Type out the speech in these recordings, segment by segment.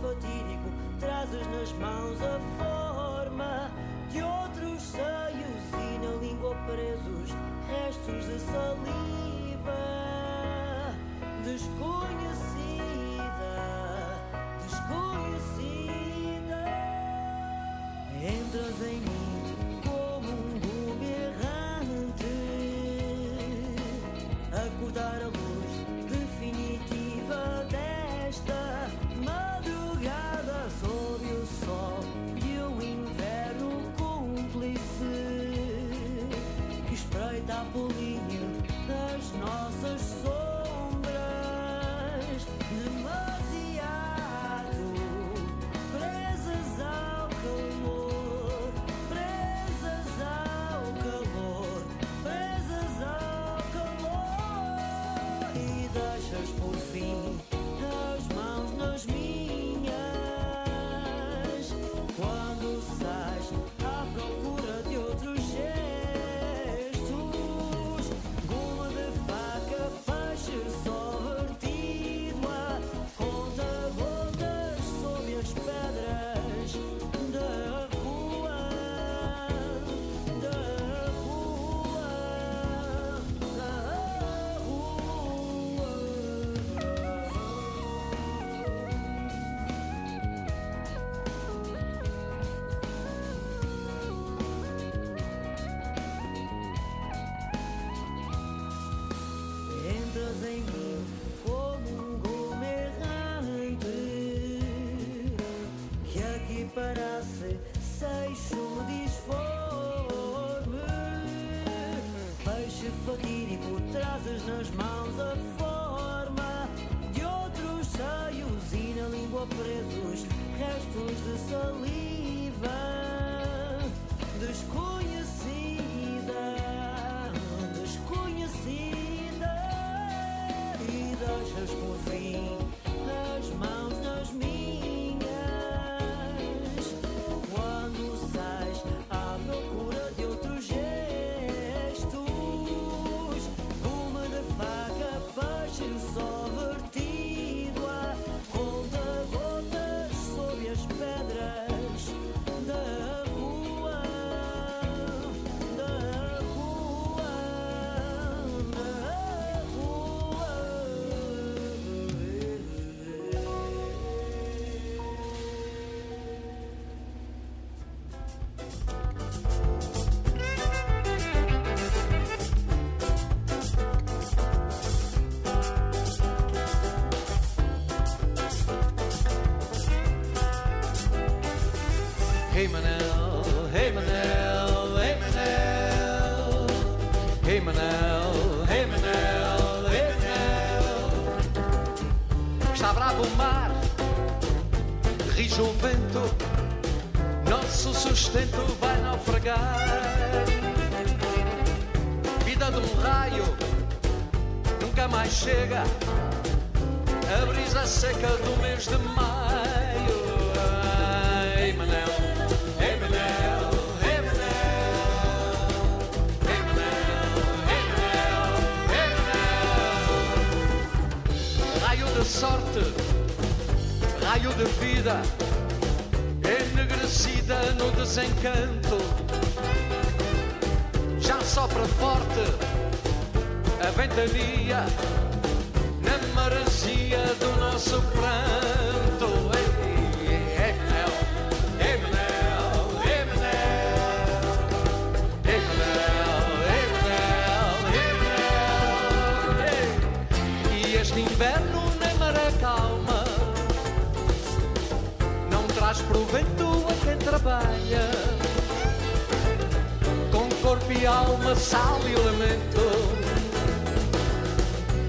fatídico, trazes nas mãos a forma de outros seios e na língua presos restos de saliva desconhecida, desconhecida. Entras em mim como um errante, acordar trouble Aparecida no desencanto, já sopra forte a ventania na maresia do nosso pranto. Ei, ei, ei, E este inverno nem maré calma não traz provento quem trabalha com corpo e alma, sal e lamento.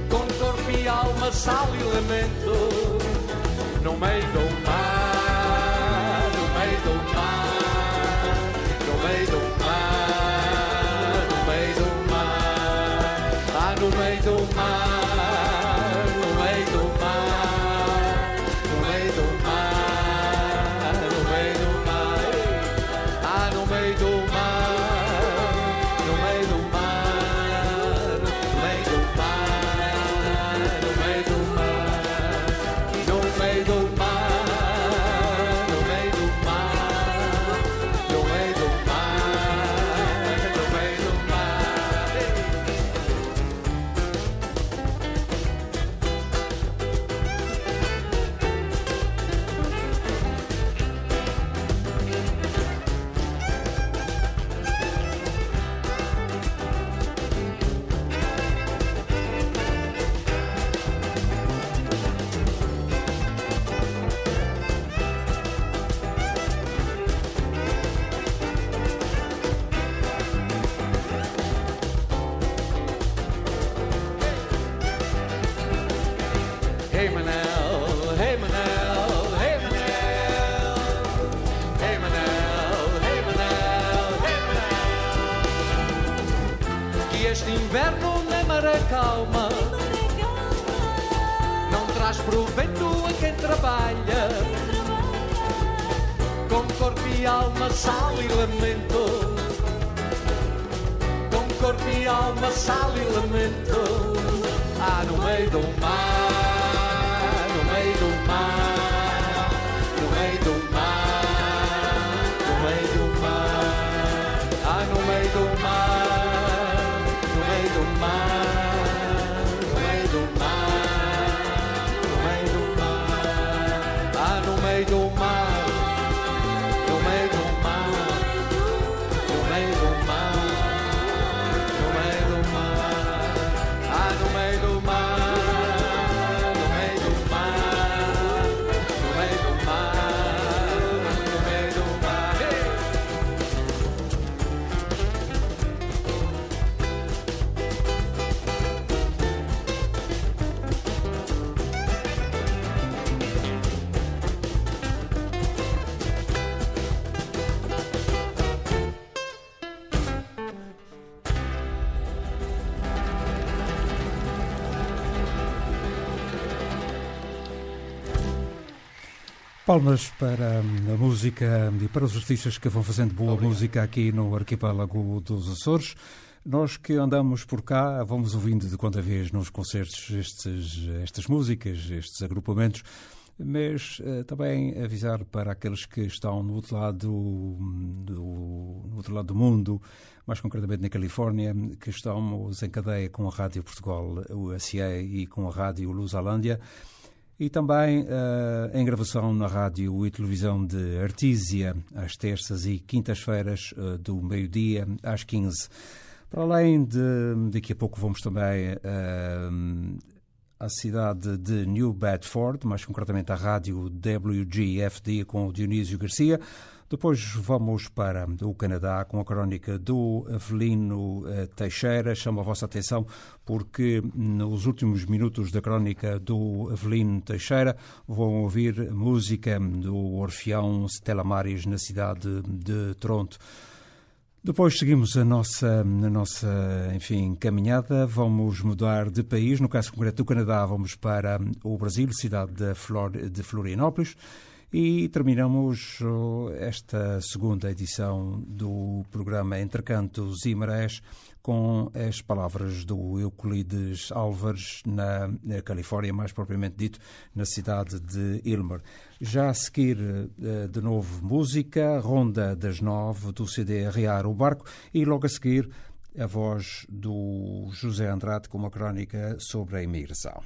Com corpo e alma, sal e lamento. No meio Palmas para hum, a música e para os artistas que vão fazendo boa música aqui no arquipélago dos Açores. Nós que andamos por cá vamos ouvindo de quanta vez nos concertos estes, estas músicas, estes agrupamentos, mas eh, também avisar para aqueles que estão no outro lado hum, do, no outro lado do mundo, mais concretamente na Califórnia, que estamos em cadeia com a Rádio Portugal, o e com a Rádio Lusalândia. E também eh, em gravação na rádio e televisão de Artísia, às terças e quintas-feiras, eh, do meio-dia às 15. Para além de, daqui a pouco vamos também eh, à cidade de New Bedford, mais concretamente à rádio WGFD com o Dionísio Garcia. Depois vamos para o Canadá com a crónica do Avelino eh, Teixeira. Chamo a vossa atenção porque nos últimos minutos da crónica do Avelino Teixeira vão ouvir música do Orfeão Stella Maris na cidade de Toronto. Depois seguimos a nossa, a nossa, enfim, caminhada. Vamos mudar de país. No caso concreto do Canadá, vamos para o Brasil, cidade de, Flor, de Florianópolis. E terminamos oh, esta segunda edição do programa Entre Cantos e Marés com as palavras do Euclides Álvares na, na Califórnia, mais propriamente dito, na cidade de Ilmer. Já a seguir, eh, de novo, música, Ronda das Nove, do CD Arriar o Barco, e logo a seguir, a voz do José Andrade com uma crónica sobre a imigração.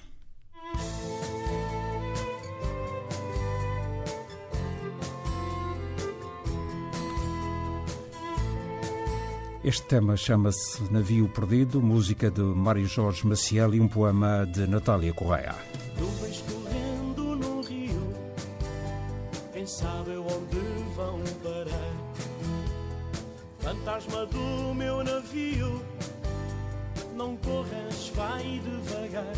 Este tema chama-se Navio Perdido, música de Mário Jorge Maciel e um poema de Natália Correia. Nuvens correndo no rio, quem sabe onde vão parar? Fantasma do meu navio, não corras, vai devagar.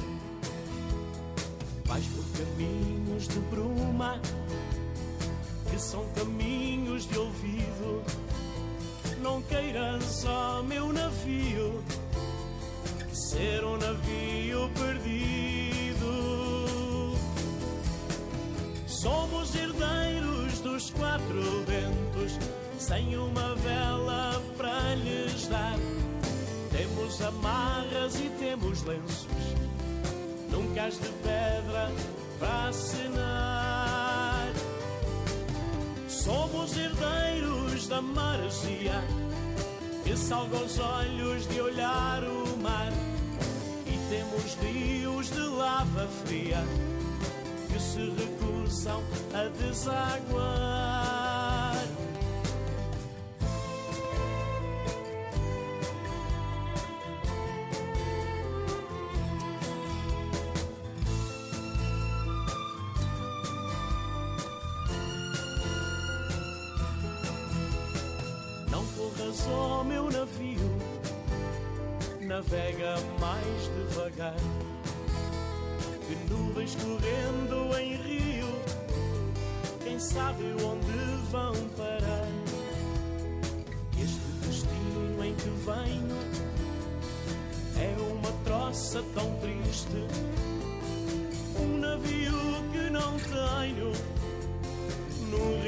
Vais por caminhos de bruma, que são caminhos de ouvido. Não queiras, ó meu navio, ser um navio perdido. Somos herdeiros dos quatro ventos, sem uma vela para lhes dar. Temos amarras e temos lenços, num cais de pedra para assinar. Somos herdeiros da maresia, que salga os olhos de olhar o mar. E temos rios de lava fria que se recusam a desaguar. Navega mais devagar. que nuvens correndo em rio, quem sabe onde vão parar? Este destino em que venho é uma troça tão triste, um navio que não tenho, num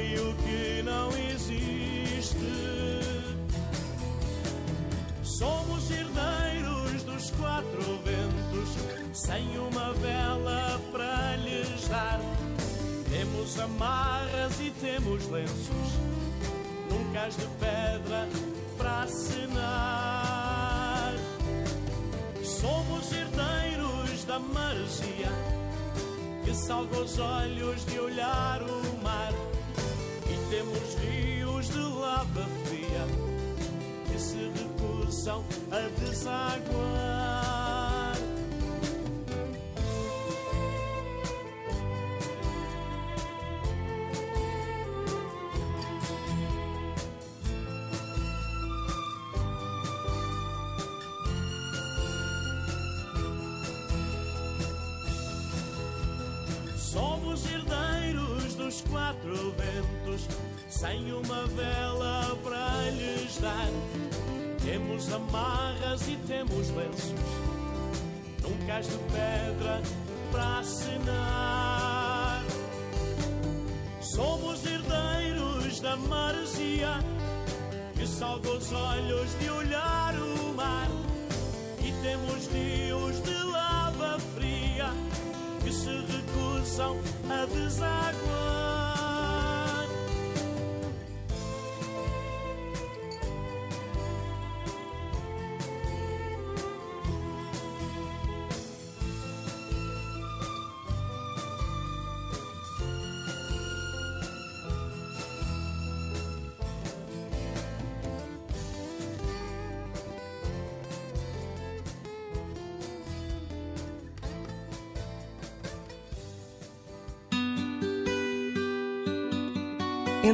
cais de pedra para assinar. Somos herdeiros da maresia, que salva os olhos de olhar o mar. E temos rios de lava fria, que se recusam sem uma vela para lhes dar. Temos amarras e temos lenços, num cais de pedra para assinar. Somos herdeiros da maresia, que salva os olhos de olhar o mar. E temos rios de lava fria que se recusam a desaguar.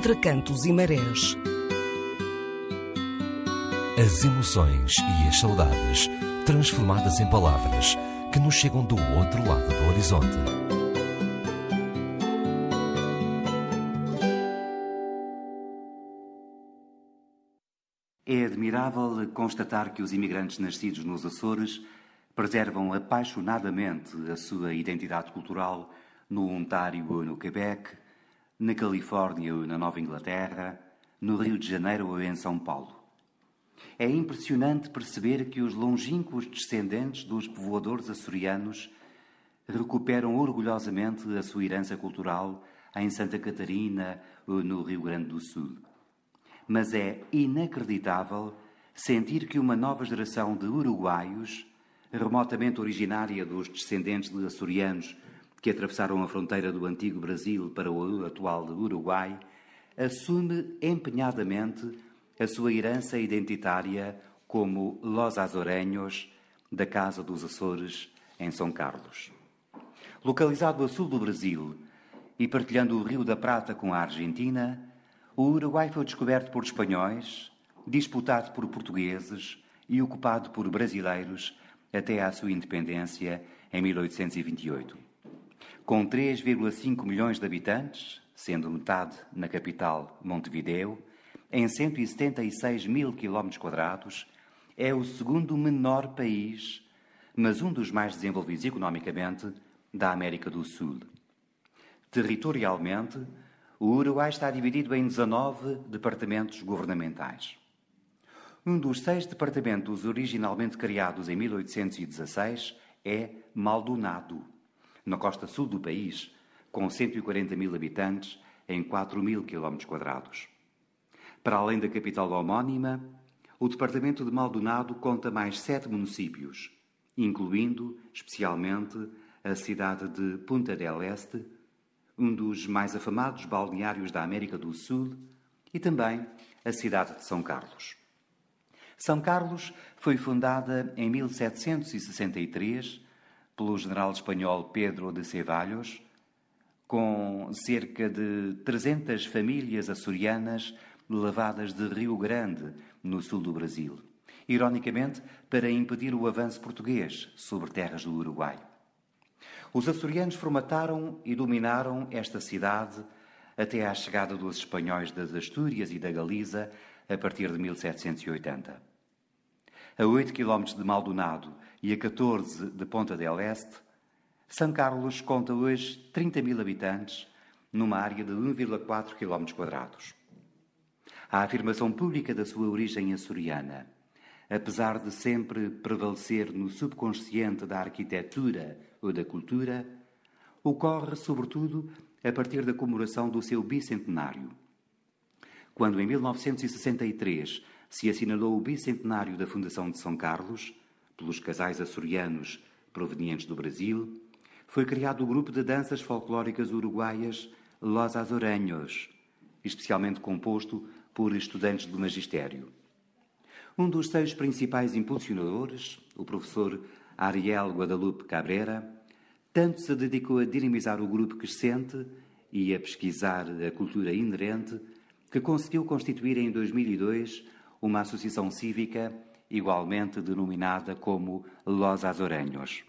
Entre cantos e marés. As emoções e as saudades transformadas em palavras que nos chegam do outro lado do horizonte. É admirável constatar que os imigrantes nascidos nos Açores preservam apaixonadamente a sua identidade cultural no Ontário ou no Quebec, na Califórnia ou na Nova Inglaterra, no Rio de Janeiro ou em São Paulo. É impressionante perceber que os longínquos descendentes dos povoadores açorianos recuperam orgulhosamente a sua herança cultural em Santa Catarina ou no Rio Grande do Sul. Mas é inacreditável sentir que uma nova geração de uruguaios, remotamente originária dos descendentes de açorianos que atravessaram a fronteira do antigo Brasil para o atual Uruguai, assume empenhadamente a sua herança identitária como Los Azoreños, da Casa dos Açores, em São Carlos. Localizado a sul do Brasil e partilhando o Rio da Prata com a Argentina, o Uruguai foi descoberto por espanhóis, disputado por portugueses e ocupado por brasileiros até à sua independência em 1828. Com 3,5 milhões de habitantes, sendo metade na capital Montevideo, em 176 mil quilómetros quadrados, é o segundo menor país, mas um dos mais desenvolvidos economicamente, da América do Sul. Territorialmente, o Uruguai está dividido em 19 departamentos governamentais. Um dos seis departamentos originalmente criados em 1816 é Maldonado, na costa sul do país, com 140 mil habitantes em 4 mil quilómetros quadrados. Para além da capital homónima, o departamento de Maldonado conta mais sete municípios, incluindo, especialmente, a cidade de Punta del Este, um dos mais afamados balneários da América do Sul, e também a cidade de São Carlos. São Carlos foi fundada em 1763 pelo general espanhol Pedro de Ceballos, com cerca de 300 famílias açorianas levadas de Rio Grande, no sul do Brasil, ironicamente para impedir o avanço português sobre terras do Uruguai. Os açorianos formataram e dominaram esta cidade até à chegada dos espanhóis das Astúrias e da Galiza a partir de 1780. A 8 km de Maldonado e a 14 de Ponta del Este, São Carlos conta hoje 30 mil habitantes numa área de 1,4 km quadrados. A afirmação pública da sua origem açoriana, apesar de sempre prevalecer no subconsciente da arquitetura ou da cultura, ocorre sobretudo a partir da comemoração do seu bicentenário. Quando em 1963 se assinalou o bicentenário da Fundação de São Carlos, pelos casais açorianos provenientes do Brasil, foi criado o grupo de danças folclóricas uruguaias Los Azoreños, especialmente composto por estudantes do magistério. Um dos seus principais impulsionadores, o professor Ariel Guadalupe Cabrera, tanto se dedicou a dinamizar o grupo crescente e a pesquisar a cultura inerente que conseguiu constituir em 2002 uma associação cívica igualmente denominada como Los Azoreños.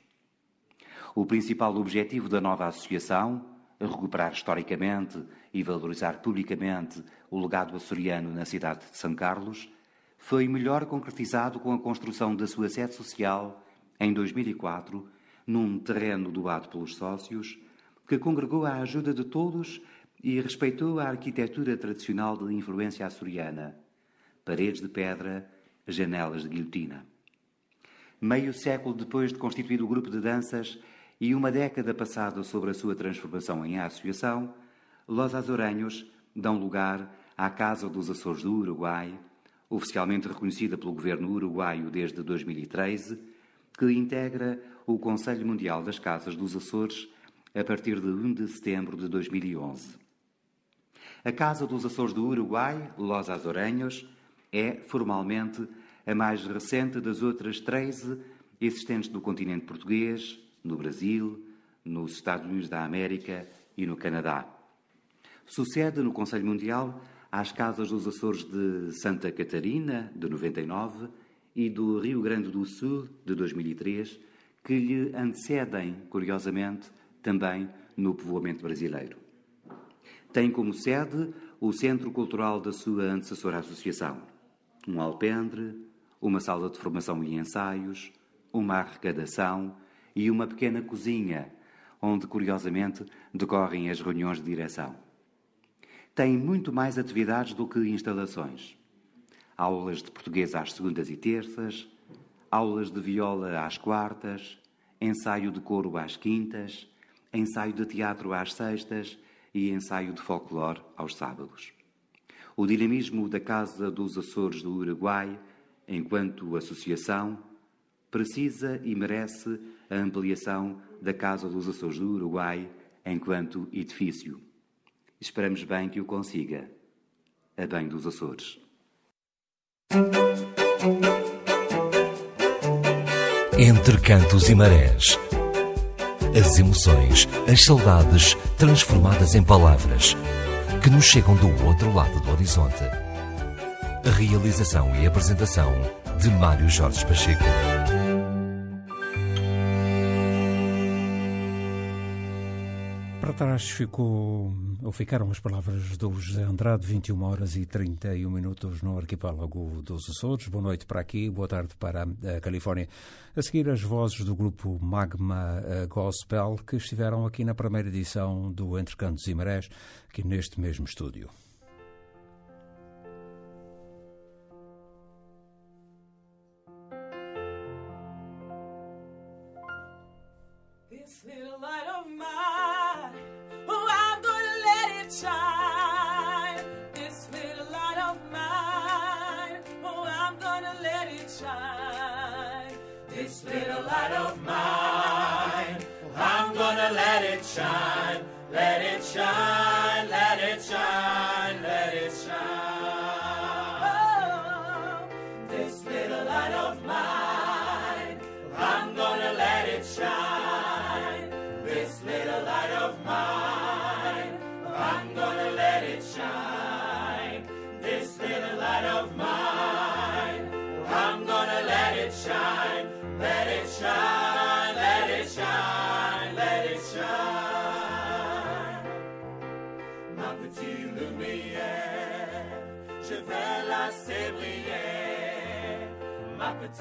O principal objetivo da nova associação, recuperar historicamente e valorizar publicamente o legado açoriano na cidade de São Carlos, foi melhor concretizado com a construção da sua sede social em 2004, num terreno doado pelos sócios, que congregou a ajuda de todos e respeitou a arquitetura tradicional de influência açoriana, paredes de pedra, janelas de guilhotina. Meio século depois de constituído o grupo de danças e uma década passada sobre a sua transformação em associação, Los Azorenhos dão lugar à Casa dos Açores do Uruguai, oficialmente reconhecida pelo governo uruguaio desde 2013, que integra o Conselho Mundial das Casas dos Açores a partir de 1 de setembro de 2011. A Casa dos Açores do Uruguai, Los Azorenhos, é, formalmente, a mais recente das outras 13 existentes no continente português, no Brasil, nos Estados Unidos da América e no Canadá. Sucede no Conselho Mundial às Casas dos Açores de Santa Catarina, de 99, e do Rio Grande do Sul, de 2003, que lhe antecedem, curiosamente, também no povoamento brasileiro. Tem como sede o Centro Cultural da sua antecessora associação, um alpendre, uma sala de formação e ensaios, uma arrecadação e uma pequena cozinha, onde, curiosamente, decorrem as reuniões de direção tem muito mais atividades do que instalações. Aulas de português às segundas e terças, aulas de viola às quartas, ensaio de coro às quintas, ensaio de teatro às sextas e ensaio de folclore aos sábados. O dinamismo da Casa dos Açores do Uruguai, enquanto associação, precisa e merece a ampliação da Casa dos Açores do Uruguai enquanto edifício. Esperamos bem que o consiga. A bem dos Açores. Entre cantos e marés. As emoções, as saudades transformadas em palavras que nos chegam do outro lado do horizonte. A realização e apresentação de Mário Jorge Pacheco. Para trás ficou, ou ficaram as palavras do José Andrade, 21 horas e 31 minutos no arquipélago dos Açores. Boa noite para aqui, boa tarde para a Califórnia. A seguir, as vozes do grupo Magma eh, Gospel, que estiveram aqui na primeira edição do Entre Cantos e Marés, aqui neste mesmo estúdio.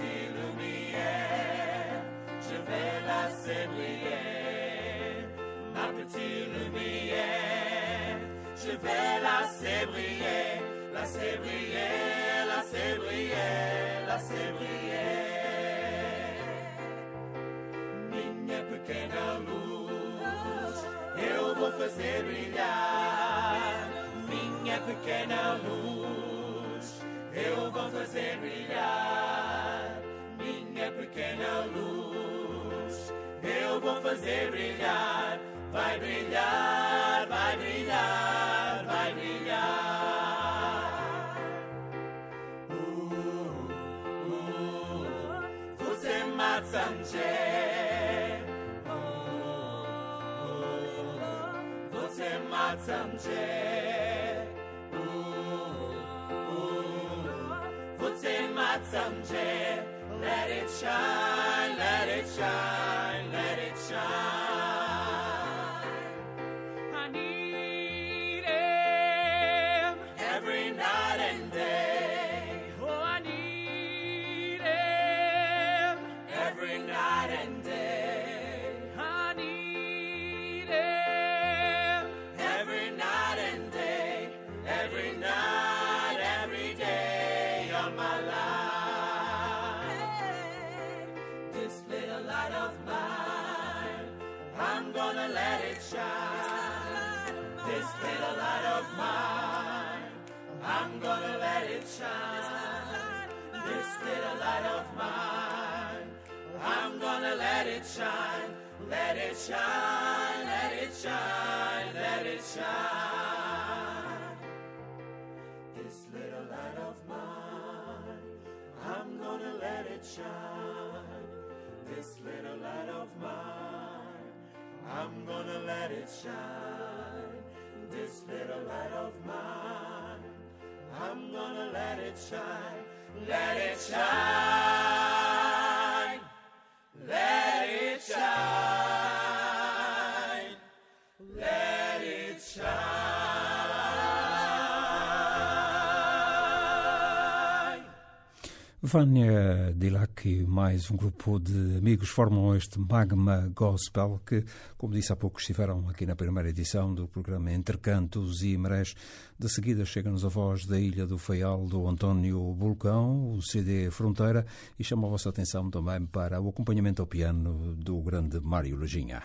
Petite lumière. Je vais laisser briller ma petite lumière. Je vais laisser briller, laisser briller, laisser briller, laisser briller. Minha pequena luz, eu vou fazer brilhar. Minha pequena luz, eu vou fazer brilhar. Pequena luz, eu vou fazer brilhar. Vai brilhar, vai brilhar, vai brilhar. Uh, uh, você mata Você mata Você mata Let it shine, let it shine, it shine. This little light of mine, I'm gonna let it shine. This little light of mine, I'm gonna let it shine. Let it shine. Vânia Dilac e mais um grupo de amigos formam este Magma Gospel que, como disse há pouco, estiveram aqui na primeira edição do programa Entre Cantos e Marés. De seguida chega-nos a voz da Ilha do Faial do António Bulcão, o CD Fronteira, e chama a vossa atenção também para o acompanhamento ao piano do grande Mário Lajinha.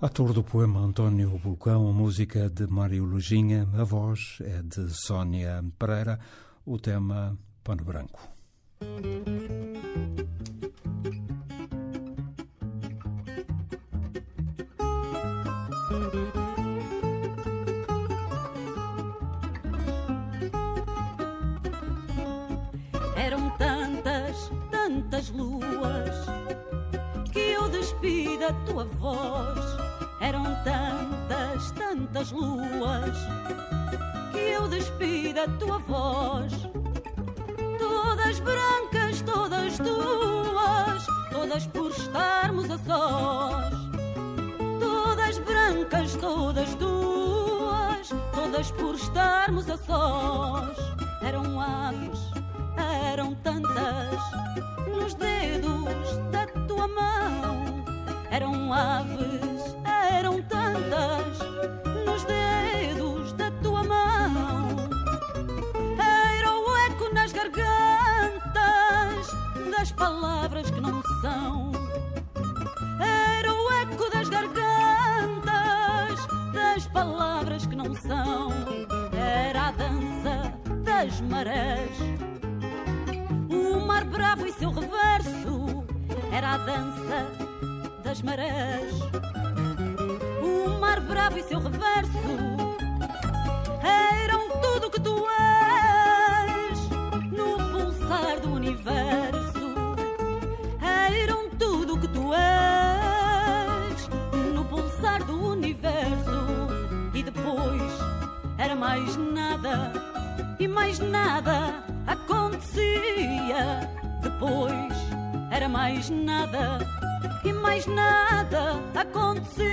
Ator do poema António Bulcão, música de Mário Lujinha, a voz é de Sónia Pereira, o tema Pano Branco. Tantas luas que eu despi da tua voz. Todas brancas, todas tuas, todas por estarmos a sós. Todas brancas, todas tuas, todas por estarmos a sós. Eram aves, eram tantas, nos dedos da tua mão. Eram aves, eram tantas, nos dedos da tua mão. Era o eco nas gargantas das palavras que não são. Era o eco das gargantas das palavras que não são. Era a dança das marés. O mar bravo e seu reverso era a dança das marés. O mar bravo e seu reverso eram tudo que tu és no pulsar do universo. Eram tudo que tu és no pulsar do universo. E depois era mais nada, e mais nada acontecia. Depois era mais nada, e mais nada acontecia.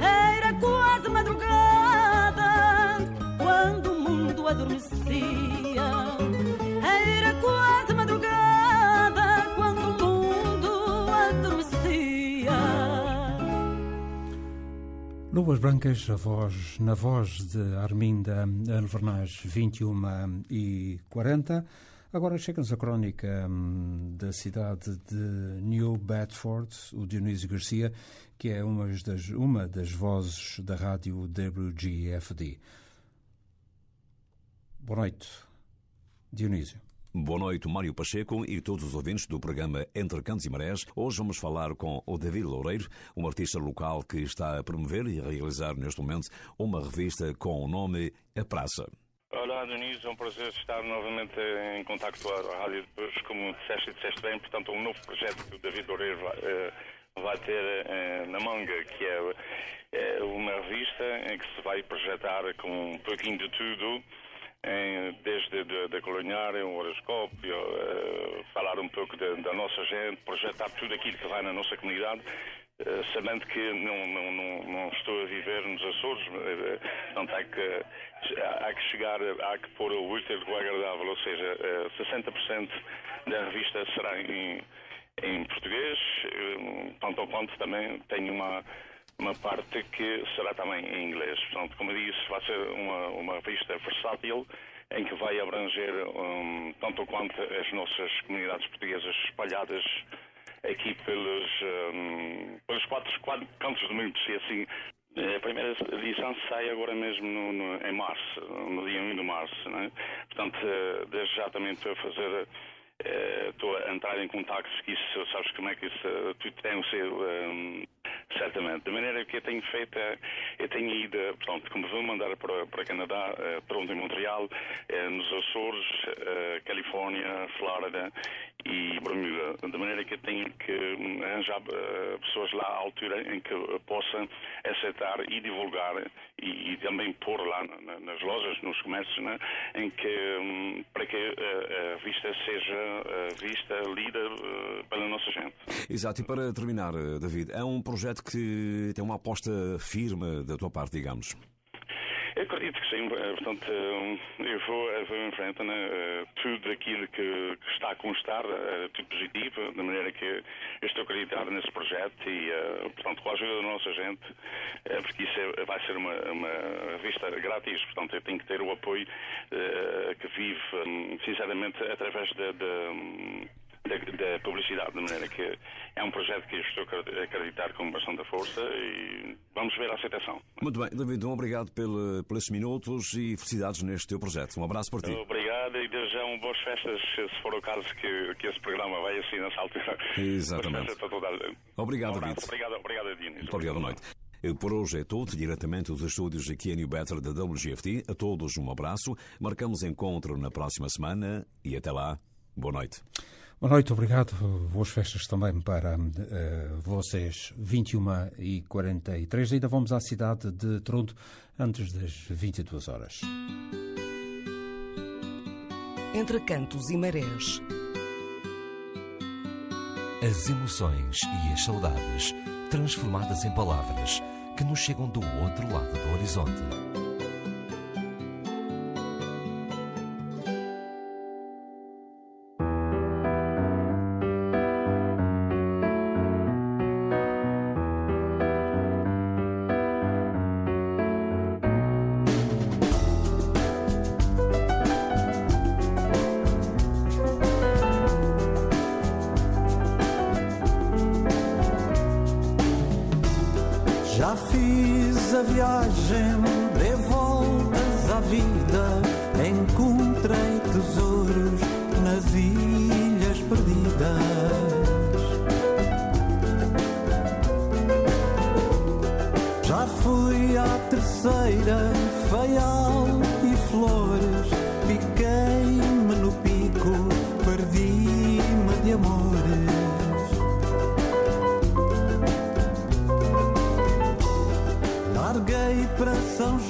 Era quase madrugada quando o mundo adormecia. Era quase madrugada quando o mundo adormecia. Luvas Brancas, a voz, na voz de Arminda Alvernaz, 21 e 40. Agora chega-nos a crónica hum, da cidade de New Bedford, o Dionísio Garcia, que é uma das, uma das vozes da rádio WGFD. Boa noite, Dionísio. Boa noite, Mário Pacheco e todos os ouvintes do programa Entre Cantos e Marés. Hoje vamos falar com o David Loureiro, um artista local que está a promover e a realizar neste momento uma revista com o nome A Praça. Olá, Dionísio, é um prazer estar novamente em contacto a rádio depois, como disseste e disseste bem, portanto, um novo projeto que o David Loureiro vai, eh, vai ter eh, na manga, que é, é uma revista em que se vai projetar com um pouquinho de tudo, em, desde de, da coloniária, um horoscópio, eh, falar um pouco da, nossa gente, projetar tudo aquilo que vai na nossa comunidade, sabendo que não, não, não, não estou a viver nos Açores, eh, portanto há que, há que chegar, há que pôr o útil com o agradável, ou seja, eh, 60% da revista será em, em português, eh, tanto ao quanto também tenho uma uma parte que será também em inglês. Portanto, como disse, vai ser uma, uma revista versátil em que vai abranger um, tanto quanto as nossas comunidades portuguesas espalhadas aqui pelos, um, pelos quatro, quatro cantos do mundo, se assim. A primeira edição sai agora mesmo no, no, em março, no dia 1 de março. Né? Portanto, eh, desde já também estou a fazer eh, estou a entrar em contactos que isso, sabes como é que isso, tem o seu, um, certamente. De maneira que eu tenho feito, uh, eu tenho ido, portanto, como vou mandar para, para Canadá, uh, pronto, em Montreal, uh, nos Açores, Califórnia, Flórida e Bermuda. De maneira que eu tenho que arranjar pessoas lá à altura em que eu possa aceitar e divulgar e, e também pôr lá na- na- nas lojas, nos comércios, né, em que, hum, para que uh, a revista seja vista, lida uh, pela nossa gente. Exato, e para terminar, eh, David, é um projeto que tem uma aposta firme da tua parte, digamos. Eu acredito que sim, eh, portanto, eh, eu vou, eu vou em frente, né, eh, tudo aquilo que, que está a constar, eh, tudo positivo, de maneira que eu estou acreditado nesse projeto e, eh, portanto, com a ajuda da nossa gente, eh, porque isso é- vai ser uma, uma revista grátis, portanto, eu tenho que ter o apoio eh, que vive, hum, sinceramente, através da. Da da, da publicidade, de maneira que é um projeto que eu estou a acreditar com bastante força e vamos ver a aceitação. Muito bem, David, um obrigado pelo, pelos minutos e felicidades neste teu projeto. Um abraço por ti. Obrigado e desejam boas festas, se for o caso que, que esse programa vai assim nessa altura. Exatamente. Obrigado, um David. Obrigado, obrigado, Dino. Muito obrigado, boa noite. Por hoje é tudo, diretamente dos estúdios aqui em New Better da WGFT. A todos um abraço. Marcamos encontro na próxima semana e até lá, boa noite. Boa noite, obrigado. Boas festas também para uh, vocês. 21 e 43 Ainda vamos à cidade de Toronto antes das 22 horas. Entre cantos e marés. As emoções e as saudades transformadas em palavras que nos chegam do outro lado do horizonte. Já fiz a viagem, dei voltas à vida, encontrei tesouros nas ilhas perdidas. Já fui à terceira, feial e flores.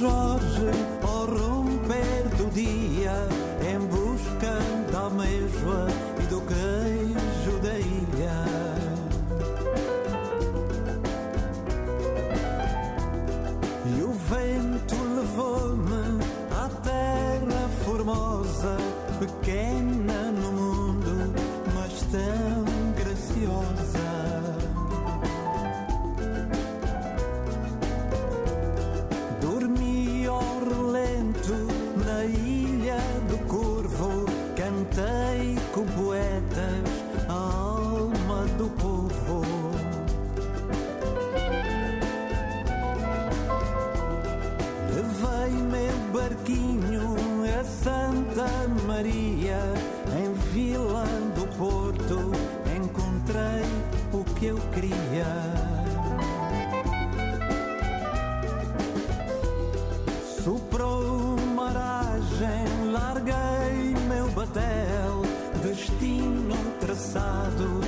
rod barquinho a Santa Maria, em Vila do Porto, encontrei o que eu queria. Soprou maragem, larguei meu batel, destino traçado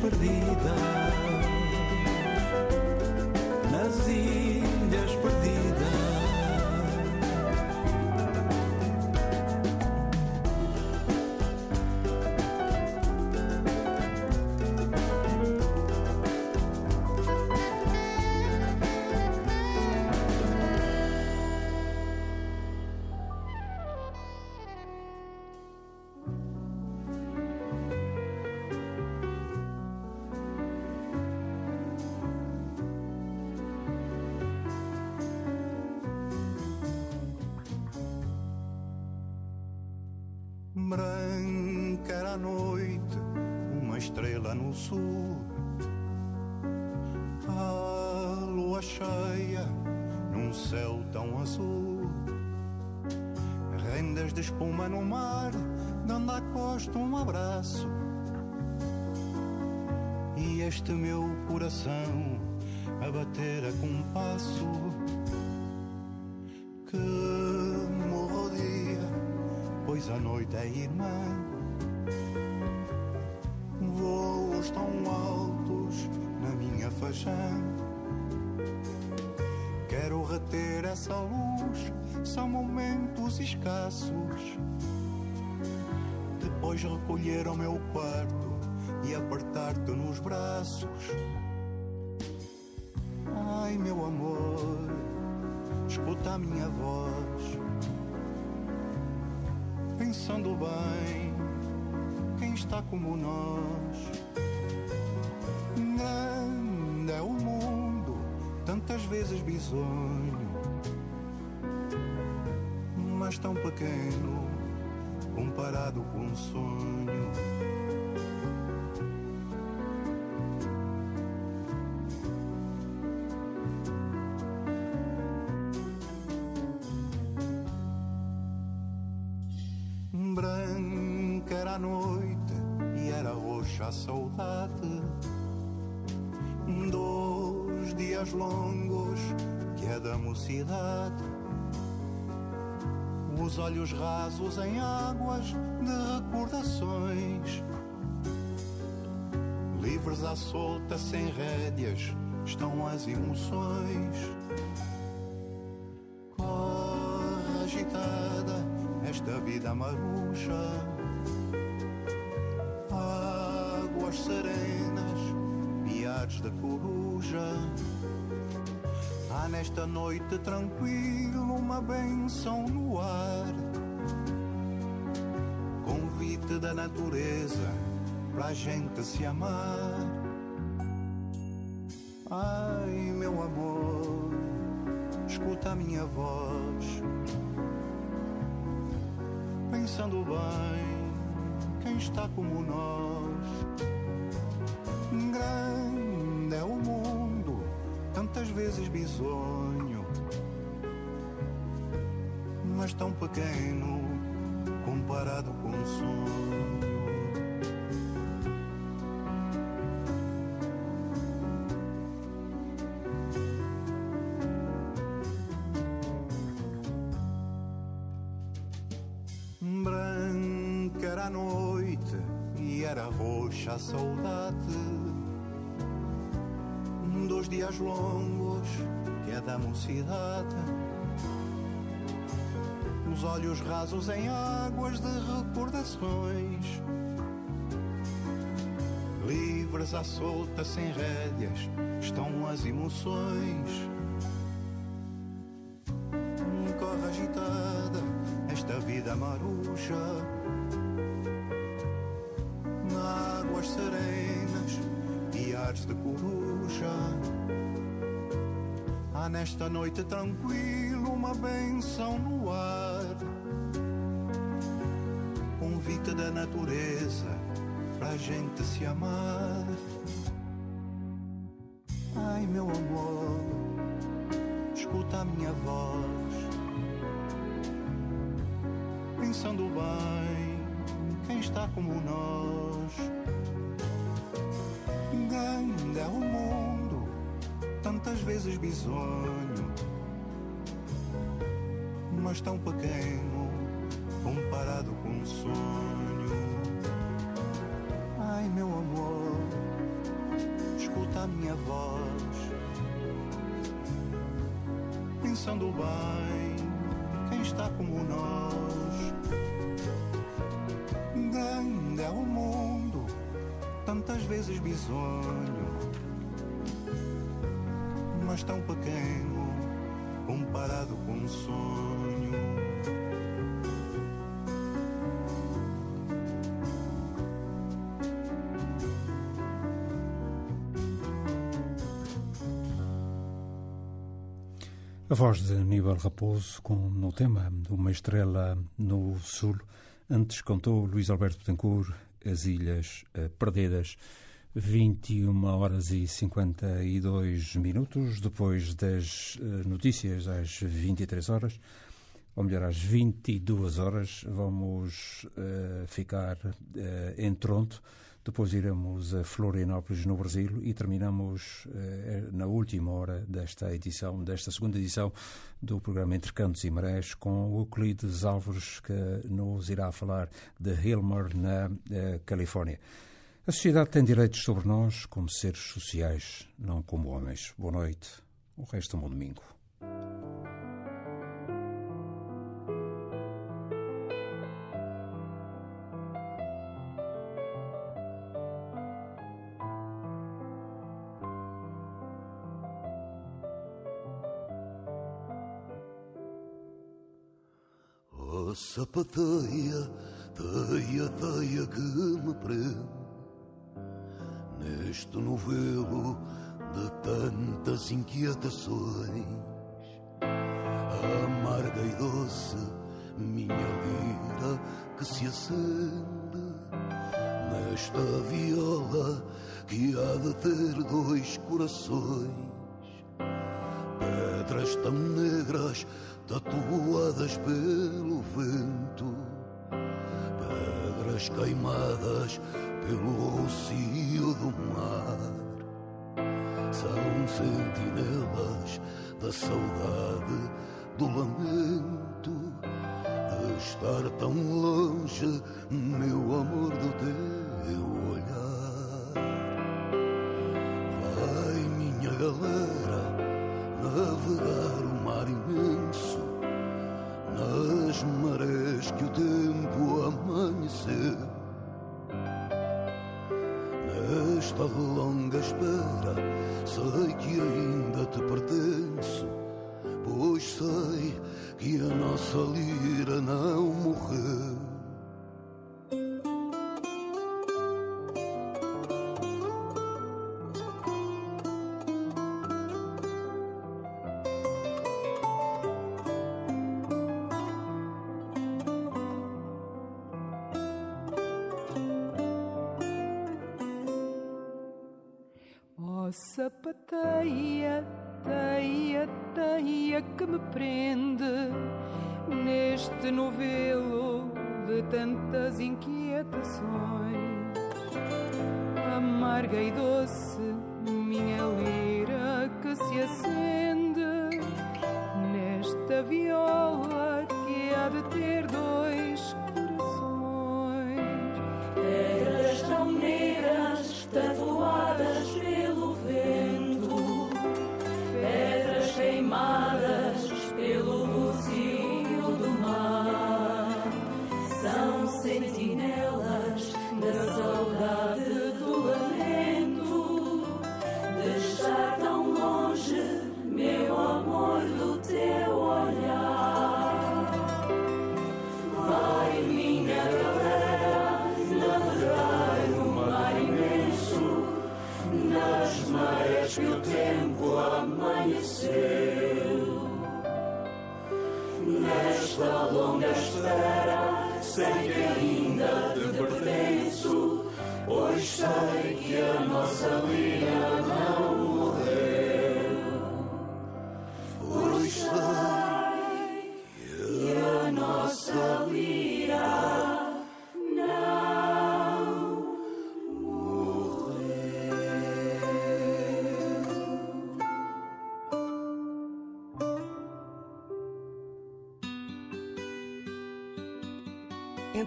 Branca estrela no sul. A lua cheia num céu tão azul. Rendas de espuma no mar, dando à costa um abraço. E este meu coração a bater a compasso. Que o dia, pois a noite é irmã. Fachada Quero reter essa luz, são momentos escassos. Depois recolher ao meu quarto e apertar-te nos braços. Ai, meu amor, escuta a minha voz. Pensando bem, quem está como nós? Vezes bisonho, mas tão pequeno comparado com um sonho. Solta, sem rédeas, estão as emoções. Corre agitada esta vida maruja. Águas serenas, piados de coruja. Há nesta noite tranquila uma benção no ar. Convite da natureza para a gente se amar. Escuta a minha voz. Pensando bem, quem está como nós? Grande é o mundo, tantas vezes bisonho, mas tão pequeno comparado com um sonho. Saudade dos dias longos que é da mocidade. Os olhos rasos em águas de recordações, livres à solta sem rédeas, estão as emoções. Benção no ar. Convite da natureza para a gente se amar. Ai, meu amor, escuta a minha voz. Pensando bem, quem está como nós? É o mundo, tantas vezes bisonho, mas tão pequeno comparado com um sonho. Ai, meu amor, escuta a minha voz. Pensando bem, quem está como nós? Grande é o mundo, tantas vezes bisonho, mas tão pequeno comparado com um sonho. A voz de Aníbal Raposo com no tema Uma Estrela no Sul. Antes contou Luís Alberto Betancourt As Ilhas eh, Perdidas. 21 horas e 52 minutos. Depois das eh, notícias, às 23 horas, ou melhor, às 22 horas, vamos eh, ficar eh, em Toronto. Depois iremos a Florianópolis, no Brasil, e terminamos eh, na última hora desta edição, desta segunda edição do programa Entre Cantos e Marés, com o Euclides Álvares, que nos irá falar de Hilmer, na eh, Califórnia. A sociedade tem direitos sobre nós como seres sociais, não como homens. Boa noite. O resto é um bom domingo. Sapateia, teia, teia que me prende. Neste novelo de tantas inquietações Amarga e doce, minha lira que se acende Nesta viola que há de ter dois corações. Pedras tão negras tatuadas pelo vento, pedras queimadas pelo rocio do mar. São sentinelas da saudade, do lamento, de estar tão longe, meu amor, do teu olhar. Vai, minha galera, navegar o mar imenso nas marés que o tempo amanheceu. Nesta longa espera, sei que ainda te pertenço, pois sei que a nossa lira não morreu. Novelo de tantas inquietações. Amarga e doce,